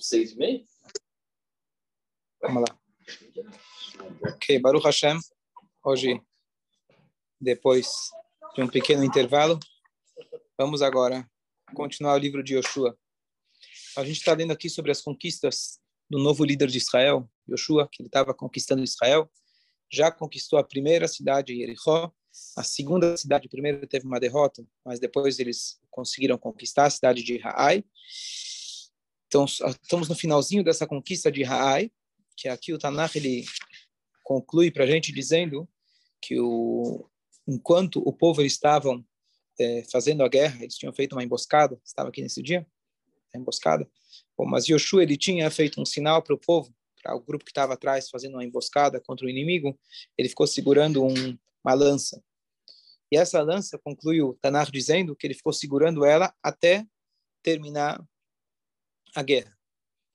Seis e meio? Vamos lá. Ok, Baruch Hashem. Hoje, depois de um pequeno intervalo, vamos agora continuar o livro de Yoshua. A gente está lendo aqui sobre as conquistas do novo líder de Israel, Yoshua, que ele estava conquistando Israel. Já conquistou a primeira cidade, Jericó. A segunda cidade, primeiro teve uma derrota, mas depois eles conseguiram conquistar a cidade de Haai. Então, estamos no finalzinho dessa conquista de Haai, que aqui o Tanakh ele conclui para a gente dizendo que o, enquanto o povo estavam é, fazendo a guerra, eles tinham feito uma emboscada, estava aqui nesse dia, a emboscada, Bom, mas Yoshua ele tinha feito um sinal para o povo, para o grupo que estava atrás fazendo uma emboscada contra o inimigo, ele ficou segurando um, uma lança. E essa lança, conclui o Tanakh dizendo que ele ficou segurando ela até terminar a guerra.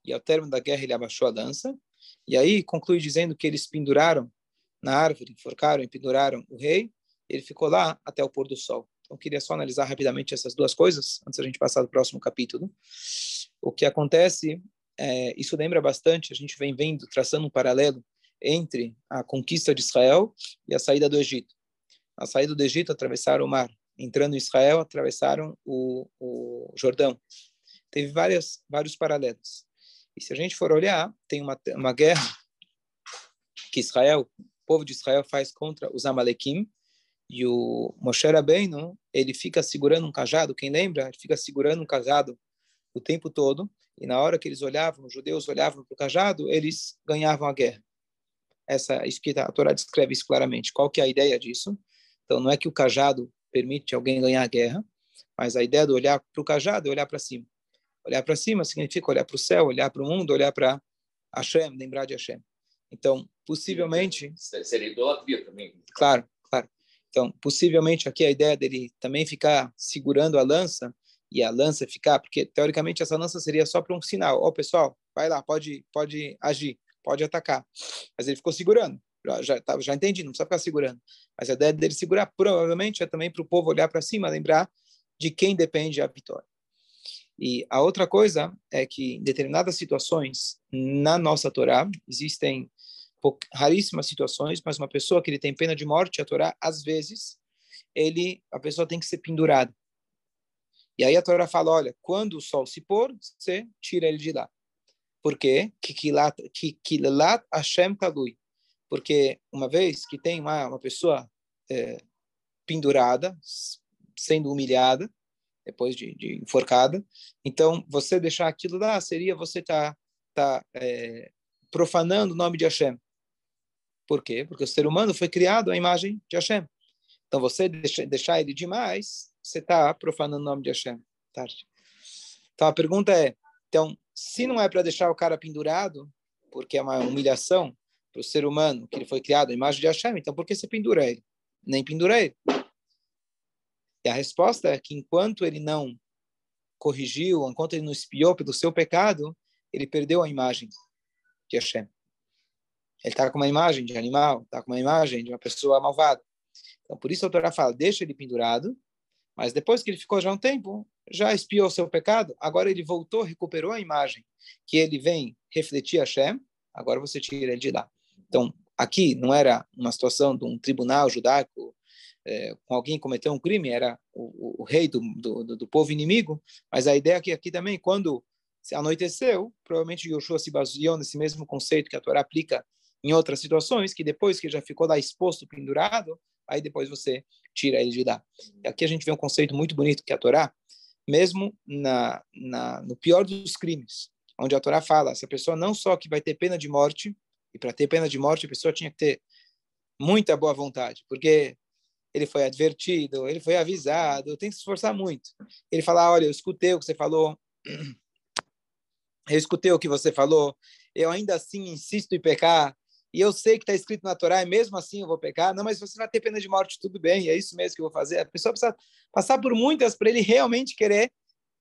E ao término da guerra ele abaixou a lança, e aí conclui dizendo que eles penduraram na árvore, enforcaram e penduraram o rei, ele ficou lá até o pôr do sol. Então, queria só analisar rapidamente essas duas coisas, antes da gente passar do próximo capítulo. O que acontece, é, isso lembra bastante, a gente vem vendo, traçando um paralelo entre a conquista de Israel e a saída do Egito. A saída do Egito, atravessaram o mar. Entrando em Israel, atravessaram o, o Jordão teve várias, vários paralelos. E se a gente for olhar, tem uma, uma guerra que Israel, o povo de Israel faz contra os Amalequim, e o Moshe Rabbeinu, ele fica segurando um cajado, quem lembra? Ele fica segurando um cajado o tempo todo, e na hora que eles olhavam, os judeus olhavam para o cajado, eles ganhavam a guerra. Essa, isso que a Torá descreve isso claramente. Qual que é a ideia disso? Então, não é que o cajado permite alguém ganhar a guerra, mas a ideia de olhar para o cajado é olhar para cima. Olhar para cima significa olhar para o céu, olhar para o mundo, olhar para Hashem, lembrar de Hashem. Então, possivelmente... Seria idolatria também. Claro, claro. Então, possivelmente aqui a ideia dele também ficar segurando a lança e a lança ficar, porque teoricamente essa lança seria só para um sinal. Ó, oh, pessoal, vai lá, pode, pode agir, pode atacar. Mas ele ficou segurando. Já, já, já entendi, não precisa ficar segurando. Mas a ideia dele segurar provavelmente é também para o povo olhar para cima, lembrar de quem depende a vitória. E a outra coisa é que em determinadas situações na nossa Torá existem raríssimas situações, mas uma pessoa que ele tem pena de morte, a Torá às vezes ele a pessoa tem que ser pendurada. E aí a Torá fala, olha, quando o sol se pôr, você tira ele de lá. Por quê? Kikilat Hashem Talui. Porque uma vez que tem uma, uma pessoa é, pendurada, sendo humilhada, depois de, de enforcada. Então, você deixar aquilo lá seria você estar tá, tá, é, profanando o nome de Hashem. Por quê? Porque o ser humano foi criado à imagem de Hashem. Então, você deixa, deixar ele demais, você está profanando o nome de Hashem. Tarde. Então, a pergunta é, então, se não é para deixar o cara pendurado, porque é uma humilhação para o ser humano, que ele foi criado à imagem de Hashem, então por que você pendura ele? Nem pendura ele. E a resposta é que enquanto ele não corrigiu, enquanto ele não espiou pelo seu pecado, ele perdeu a imagem de Hashem. Ele está com uma imagem de animal, está com uma imagem de uma pessoa malvada. Então, por isso a Torá fala, deixa ele pendurado, mas depois que ele ficou já um tempo, já espiou o seu pecado, agora ele voltou, recuperou a imagem que ele vem refletir Hashem, agora você tira ele de lá. Então, aqui não era uma situação de um tribunal judaico é, com alguém cometeu um crime, era o, o, rei do, do, do, povo inimigo, mas a ideia é que aqui também, quando anoiteceu, provavelmente Yoshua se baseou nesse mesmo conceito que a Torá aplica em outras situações, que depois que já ficou lá exposto, pendurado, aí depois você tira ele de lá. E aqui a gente vê um conceito muito bonito que a Torá, mesmo na, na, no pior dos crimes, onde a Torá fala, essa pessoa não só que vai ter pena de morte, e para ter pena de morte a pessoa tinha que ter muita boa vontade, porque ele foi advertido, ele foi avisado, tem que se esforçar muito. Ele fala, olha, eu escutei o que você falou, eu escutei o que você falou, eu ainda assim insisto em pecar, e eu sei que está escrito na Torá, e mesmo assim eu vou pecar, não, mas você vai ter pena de morte, tudo bem, é isso mesmo que eu vou fazer. A pessoa precisa passar por muitas para ele realmente querer,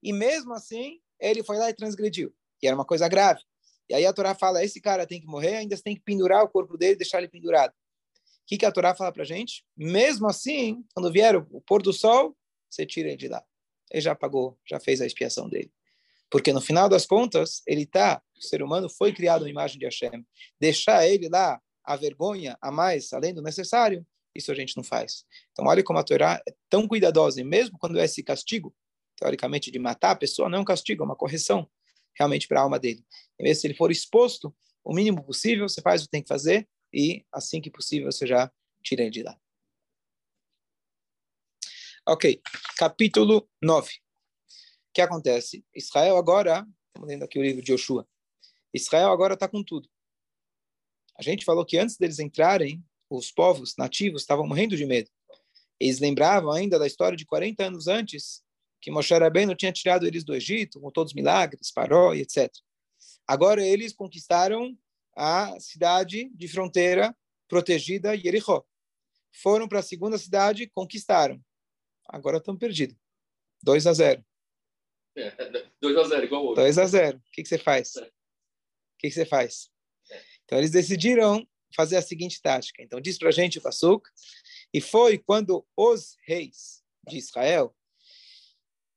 e mesmo assim ele foi lá e transgrediu, que era uma coisa grave. E aí a Torá fala, esse cara tem que morrer, ainda tem que pendurar o corpo dele, deixar ele pendurado. O que, que a Torá fala para a gente? Mesmo assim, quando vier o pôr do sol, você tira ele de lá. Ele já pagou, já fez a expiação dele. Porque no final das contas, ele tá, o ser humano foi criado à imagem de Hashem. Deixar ele lá a vergonha a mais, além do necessário, isso a gente não faz. Então, olha como a Torá é tão cuidadosa, e mesmo quando é esse castigo, teoricamente, de matar a pessoa, não é um castigo, é uma correção, realmente, para a alma dele. E mesmo se ele for exposto, o mínimo possível, você faz o que tem que fazer, e assim que possível, você já tira ele de lá. Ok, capítulo 9 que acontece? Israel agora, estamos lendo aqui o livro de Yoshua, Israel agora está com tudo. A gente falou que antes deles entrarem, os povos nativos estavam morrendo de medo. Eles lembravam ainda da história de 40 anos antes, que Moshe Rabbeinu tinha tirado eles do Egito, com todos os milagres, Paró e etc. Agora eles conquistaram a cidade de fronteira protegida, Jericó. Foram para a segunda cidade, conquistaram. Agora estão perdidos. 2 a 0. 2 a 0 igual outro. 2 a 0 O que, que você faz? É. O que, que você faz? É. Então, eles decidiram fazer a seguinte tática. Então, diz para a gente o Pasuk, e foi quando os reis de Israel,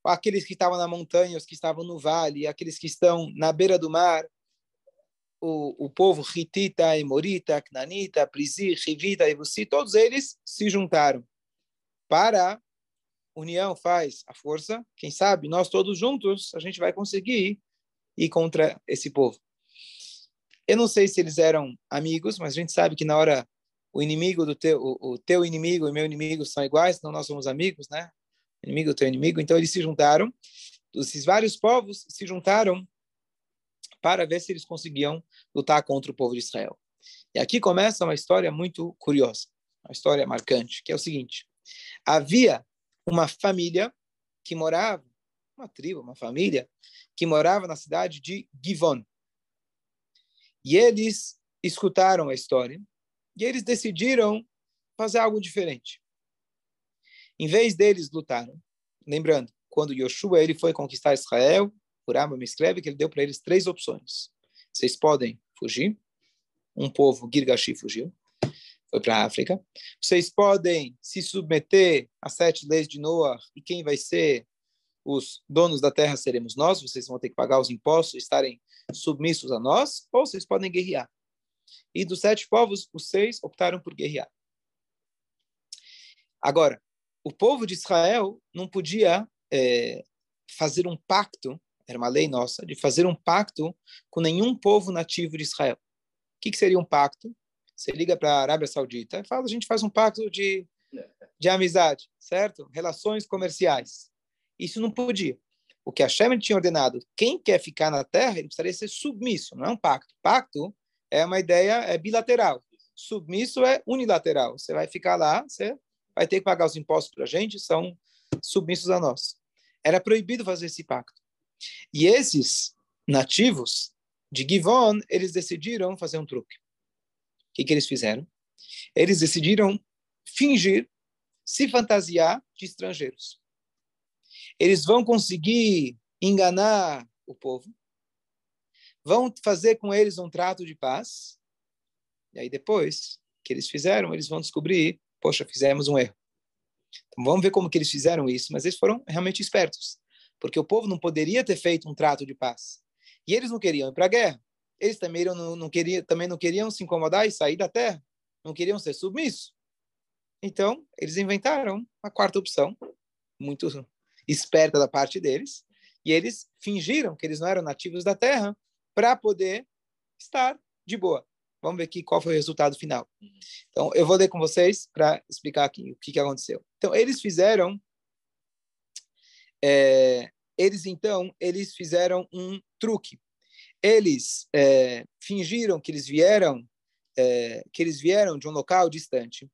aqueles que estavam na montanha, os que estavam no vale, aqueles que estão na beira do mar, o, o povo Hitita, Emorita, Knanita, Prizi, Rivita, Ebusi, todos eles se juntaram para união faz a força. Quem sabe nós todos juntos a gente vai conseguir ir contra esse povo. Eu não sei se eles eram amigos, mas a gente sabe que na hora o inimigo do teu, o, o teu inimigo e meu inimigo são iguais, então nós somos amigos, né? Inimigo teu inimigo. Então eles se juntaram. Esses vários povos se juntaram para ver se eles conseguiam lutar contra o povo de Israel. E aqui começa uma história muito curiosa, uma história marcante, que é o seguinte: havia uma família que morava, uma tribo, uma família, que morava na cidade de Givon. E eles escutaram a história e eles decidiram fazer algo diferente. Em vez deles lutarem, lembrando, quando Yoshua ele foi conquistar Israel, o me escreve que ele deu para eles três opções. Vocês podem fugir, um povo Girgashi fugiu, foi para a África. Vocês podem se submeter às sete leis de Noah e quem vai ser os donos da terra seremos nós, vocês vão ter que pagar os impostos, estarem submissos a nós, ou vocês podem guerrear. E dos sete povos, os seis optaram por guerrear. Agora, o povo de Israel não podia é, fazer um pacto, era uma lei nossa, de fazer um pacto com nenhum povo nativo de Israel. O que, que seria um pacto? Você liga para a Arábia Saudita e fala, a gente faz um pacto de, de amizade, certo? Relações comerciais. Isso não podia. O que a Hashem tinha ordenado, quem quer ficar na terra, ele precisaria ser submisso, não é um pacto. Pacto é uma ideia é bilateral. Submisso é unilateral. Você vai ficar lá, você vai ter que pagar os impostos para a gente, são submissos a nós. Era proibido fazer esse pacto. E esses nativos de Givon, eles decidiram fazer um truque que, que eles fizeram? Eles decidiram fingir, se fantasiar de estrangeiros. Eles vão conseguir enganar o povo, vão fazer com eles um trato de paz, e aí depois que eles fizeram, eles vão descobrir, poxa, fizemos um erro. Então vamos ver como que eles fizeram isso, mas eles foram realmente espertos, porque o povo não poderia ter feito um trato de paz. E eles não queriam ir para a guerra. Eles também não, não, queriam, também não queriam se incomodar e sair da terra, não queriam ser submissos. Então, eles inventaram uma quarta opção, muito esperta da parte deles, e eles fingiram que eles não eram nativos da terra para poder estar de boa. Vamos ver aqui qual foi o resultado final. Então, eu vou ler com vocês para explicar aqui o que, que aconteceu. Então, eles fizeram. É, eles, então, eles fizeram um truque eles é, fingiram que eles vieram é, que eles vieram de um local distante.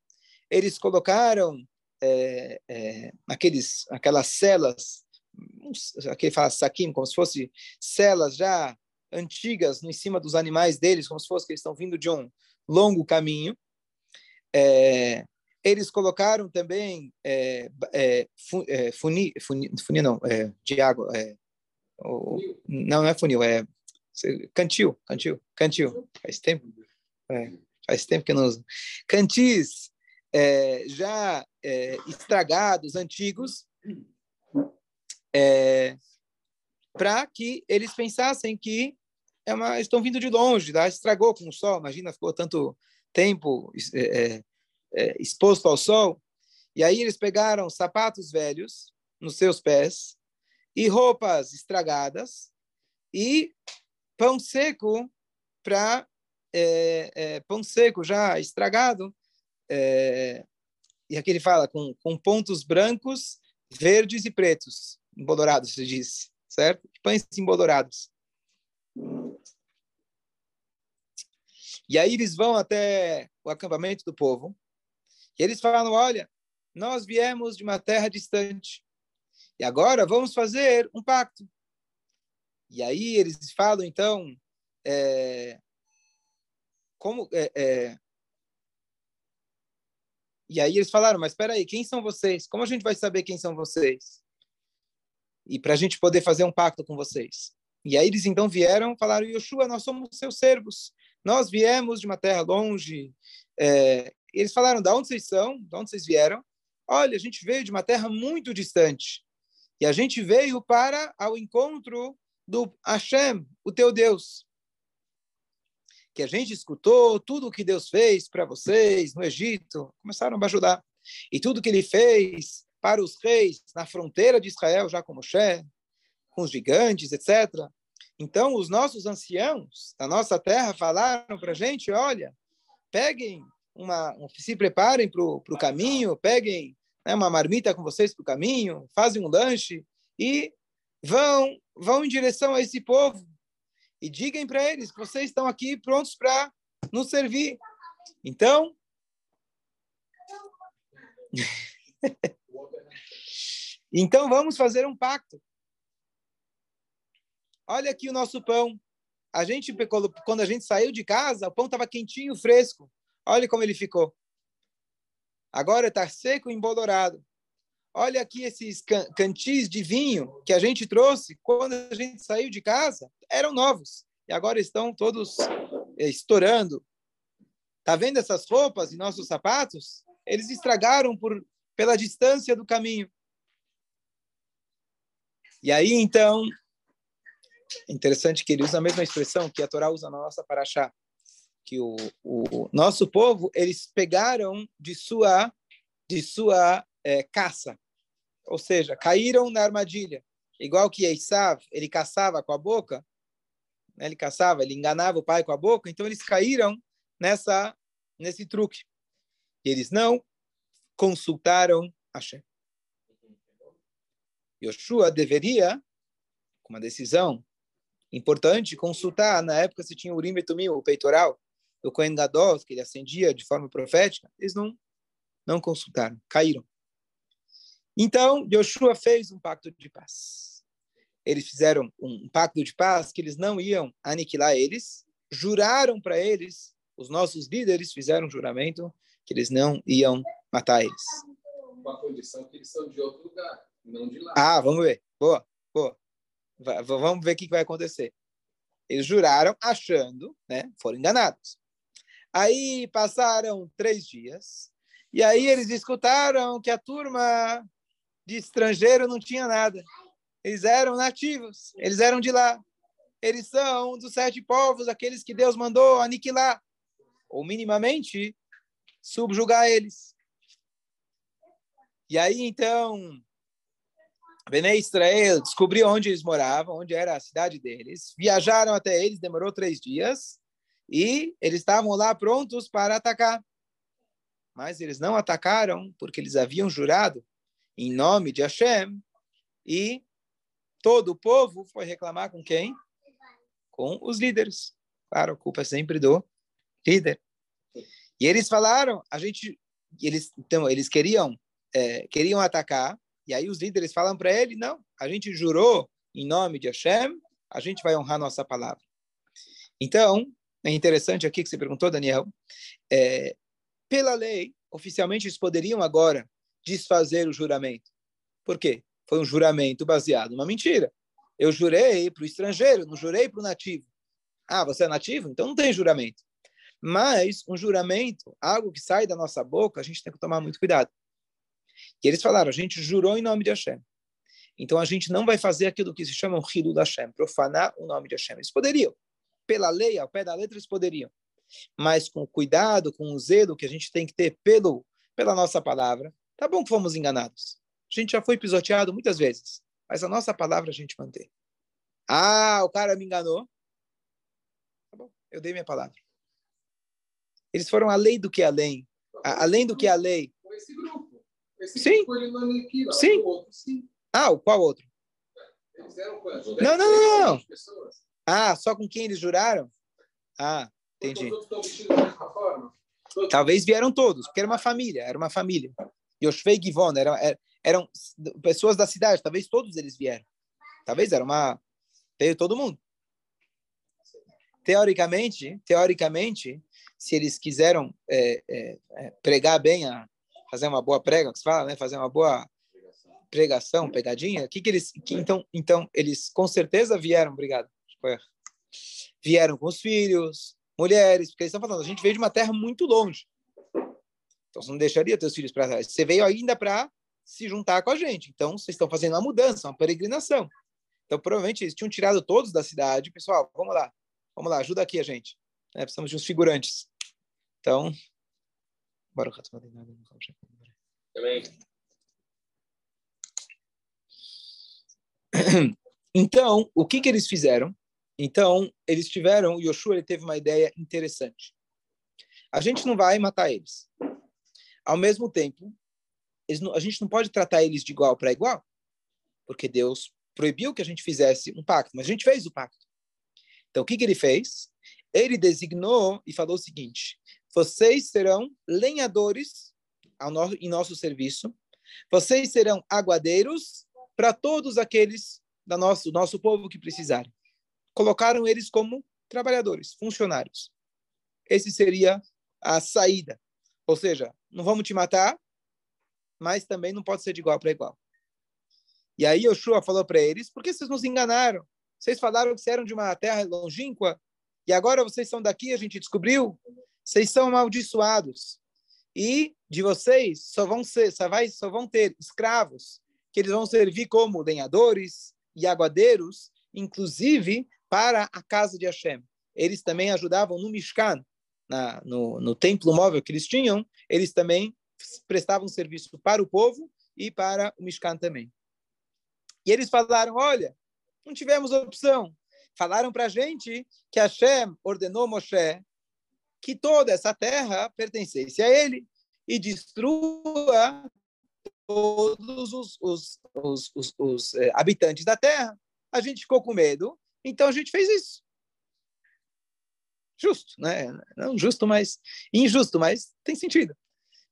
Eles colocaram é, é aqueles aquelas celas, aquele fala saquim, como se fosse celas já antigas em cima dos animais deles, como se fosse que eles estão vindo de um longo caminho. É, eles colocaram também é, é, funi, funi, funi, não, é, de água, é, o, não, não é funil, é Cantil, cantil, cantil. Faz tempo. É, faz tempo que não uso. Cantis é, já é, estragados, antigos, é, para que eles pensassem que é uma, estão vindo de longe, tá? estragou com o sol, imagina, ficou tanto tempo é, é, exposto ao sol. E aí eles pegaram sapatos velhos nos seus pés e roupas estragadas e pão seco para é, é, pão seco já estragado é, e aqui ele fala com, com pontos brancos, verdes e pretos, embolorados, se diz, certo? Pães embolorados. E aí eles vão até o acampamento do povo e eles falam: olha, nós viemos de uma terra distante e agora vamos fazer um pacto. E aí eles falam então é, como é, é, e aí eles falaram, mas espera aí, quem são vocês? Como a gente vai saber quem são vocês? E para a gente poder fazer um pacto com vocês. E aí eles então vieram, falaram, Yoshua, nós somos seus servos. Nós viemos de uma terra longe. É, eles falaram, de onde vocês são? De onde vocês vieram? Olha, a gente veio de uma terra muito distante. E a gente veio para ao encontro do Hashem, o teu Deus que a gente escutou tudo o que Deus fez para vocês no Egito, começaram a ajudar. E tudo que ele fez para os reis na fronteira de Israel, já com Moshe, com os gigantes, etc. Então, os nossos anciãos da nossa terra falaram para a gente: olha, peguem uma, se preparem para o caminho, peguem né, uma marmita com vocês para o caminho, fazem um lanche e vão, vão em direção a esse povo e digam para eles que vocês estão aqui prontos para nos servir. Então, então vamos fazer um pacto. Olha aqui o nosso pão. A gente quando a gente saiu de casa, o pão estava quentinho, fresco. Olha como ele ficou. Agora está seco e embolorado. Olha aqui esses cantis de vinho que a gente trouxe quando a gente saiu de casa, eram novos e agora estão todos eh, estourando. Tá vendo essas roupas e nossos sapatos? Eles estragaram por pela distância do caminho. E aí então, interessante que ele usa a mesma expressão que a Torá usa na nossa paraxá, que o, o nosso povo eles pegaram de sua de sua é, caça ou seja, caíram na armadilha. Igual que Esav, ele caçava com a boca, né? ele caçava, ele enganava o pai com a boca, então eles caíram nessa nesse truque. E eles não consultaram Hashem. Yoshua deveria, com uma decisão importante, consultar, na época se tinha o Urim e Tumim, o peitoral, o Kohen Gadol, que ele acendia de forma profética, eles não, não consultaram, caíram. Então, Joshua fez um pacto de paz. Eles fizeram um pacto de paz que eles não iam aniquilar eles, juraram para eles, os nossos líderes fizeram um juramento que eles não iam matar eles. Uma condição que eles são de outro lugar, não de lá. Ah, vamos ver. Boa, boa. vamos ver o que vai acontecer. Eles juraram achando, né? Foram enganados. Aí passaram três dias. E aí eles escutaram que a turma de estrangeiro não tinha nada. Eles eram nativos, eles eram de lá. Eles são dos sete povos, aqueles que Deus mandou aniquilar, ou minimamente subjugar eles. E aí, então, Bené Israel descobriu onde eles moravam, onde era a cidade deles, viajaram até eles, demorou três dias, e eles estavam lá prontos para atacar. Mas eles não atacaram porque eles haviam jurado em nome de Hashem, e todo o povo foi reclamar com quem? Com os líderes. Claro, a culpa é sempre do líder. E eles falaram, a gente, eles, então, eles queriam, é, queriam atacar, e aí os líderes falam para ele, não, a gente jurou em nome de Hashem, a gente vai honrar nossa palavra. Então, é interessante aqui que você perguntou, Daniel, é, pela lei, oficialmente eles poderiam agora desfazer o juramento. Por quê? Foi um juramento baseado numa mentira. Eu jurei para o estrangeiro, não jurei para o nativo. Ah, você é nativo? Então não tem juramento. Mas um juramento, algo que sai da nossa boca, a gente tem que tomar muito cuidado. E eles falaram, a gente jurou em nome de Hashem. Então a gente não vai fazer aquilo que se chama o Hidu da Hashem, profanar o nome de Hashem. Eles poderiam. Pela lei, ao pé da letra, eles poderiam. Mas com o cuidado, com o zelo que a gente tem que ter pelo, pela nossa palavra, tá bom que fomos enganados. A gente já foi pisoteado muitas vezes, mas a nossa palavra a gente mantém. Ah, o cara me enganou. Tá bom, eu dei minha palavra. Eles foram além do que além. Além do que a lei. Esse grupo. Esse sim. Grupo, sim. O outro, sim. Ah, o qual outro? Eles eram quantos? Não, não, não, não. Ah, só com quem eles juraram? Ah, entendi. Talvez vieram todos, porque era uma família, era uma família. Yoshvei Givon eram, eram pessoas da cidade, talvez todos eles vieram. Talvez era uma veio todo mundo. Teoricamente, teoricamente, se eles quiseram é, é, é, pregar bem, a, fazer uma boa prega, que se fala, né? Fazer uma boa pregação, pegadinha, que que eles, que, então, então eles com certeza vieram, obrigado, vieram com os filhos, mulheres, porque eles estão falando, a gente veio de uma terra muito longe, então você não deixaria teus filhos para trás, você veio ainda para se juntar com a gente, então vocês estão fazendo uma mudança, uma peregrinação, então provavelmente eles tinham tirado todos da cidade, pessoal, vamos lá, vamos lá, ajuda aqui a gente, né? precisamos de uns figurantes, então, bora também. Então, o que, que eles fizeram? Então, eles tiveram, Yoshua ele teve uma ideia interessante. A gente não vai matar eles. Ao mesmo tempo, não, a gente não pode tratar eles de igual para igual, porque Deus proibiu que a gente fizesse um pacto, mas a gente fez o pacto. Então, o que, que ele fez? Ele designou e falou o seguinte: vocês serão lenhadores em nosso serviço, vocês serão aguadeiros para todos aqueles do nosso, nosso povo que precisarem. Colocaram eles como trabalhadores, funcionários. Esse seria a saída. Ou seja, não vamos te matar, mas também não pode ser de igual para igual. E aí Yoshua falou para eles, por que vocês nos enganaram? Vocês falaram que vocês eram de uma terra longínqua, e agora vocês são daqui, a gente descobriu. Vocês são amaldiçoados. E de vocês só vão, ser, só, vai, só vão ter escravos que eles vão servir como lenhadores e aguadeiros, inclusive para a casa de Hashem. Eles também ajudavam no Mishkan, na, no, no templo móvel que eles tinham, eles também prestavam serviço para o povo e para o Mishkan também. E eles falaram: olha, não tivemos opção. Falaram para a gente que Hashem ordenou Moshe que toda essa terra pertencesse a ele e destrua todos os, os, os, os, é, habitantes da Terra. A gente ficou com medo, então a gente fez isso. Justo, né? Não justo, mas injusto, mas tem sentido.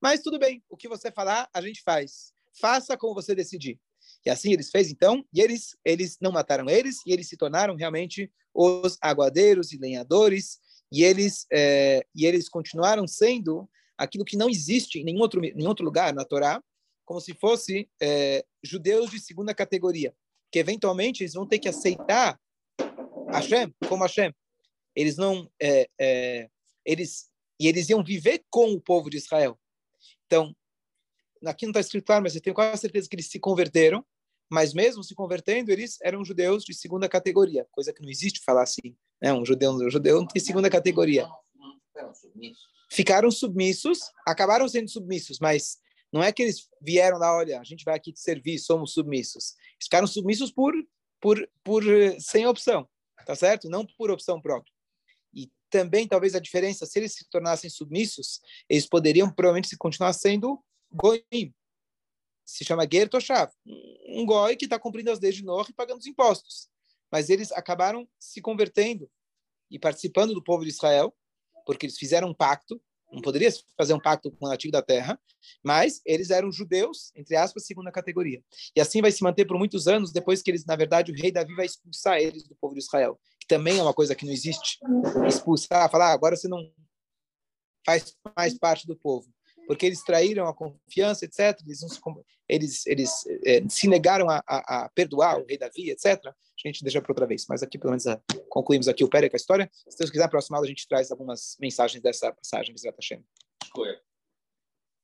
Mas tudo bem, o que você falar, a gente faz. Faça como você decidir. E assim eles fez então, e eles eles não mataram eles, e eles se tornaram realmente os aguadeiros e lenhadores, e eles é, e eles continuaram sendo aquilo que não existe em nenhum outro em outro lugar na Torá, como se fosse é, judeus de segunda categoria, que eventualmente eles vão ter que aceitar Hashem como Hashem. Eles não, é, é, eles e eles iam viver com o povo de Israel. Então, aqui não está escrito claro, mas eu tenho quase certeza que eles se converteram, mas mesmo se convertendo, eles eram judeus de segunda categoria, coisa que não existe falar assim. Né? Um judeu, um judeu não tem segunda categoria. Ficaram submissos, acabaram sendo submissos, mas não é que eles vieram lá, olha, a gente vai aqui te servir, somos submissos. Eles ficaram submissos por, por, por sem opção, tá certo? Não por opção própria. E também, talvez, a diferença, se eles se tornassem submissos, eles poderiam provavelmente se continuar sendo goim. Se chama ger toshav, um goi que está cumprindo as leis de Noah e pagando os impostos. Mas eles acabaram se convertendo e participando do povo de Israel, porque eles fizeram um pacto não poderia fazer um pacto com o nativo da terra, mas eles eram judeus, entre aspas, segunda categoria. E assim vai se manter por muitos anos, depois que eles, na verdade, o rei Davi vai expulsar eles do povo de Israel, que também é uma coisa que não existe. Expulsar, falar, ah, agora você não faz mais parte do povo. Porque eles traíram a confiança, etc. Eles, se, eles, eles é, se negaram a, a, a, perdoar o rei Davi, etc. A gente deixa para outra vez. Mas aqui, pelo menos, a, concluímos aqui o Pérez com a história. Se Deus quiser, aula a gente traz algumas mensagens dessa passagem de Hashem. Escolha.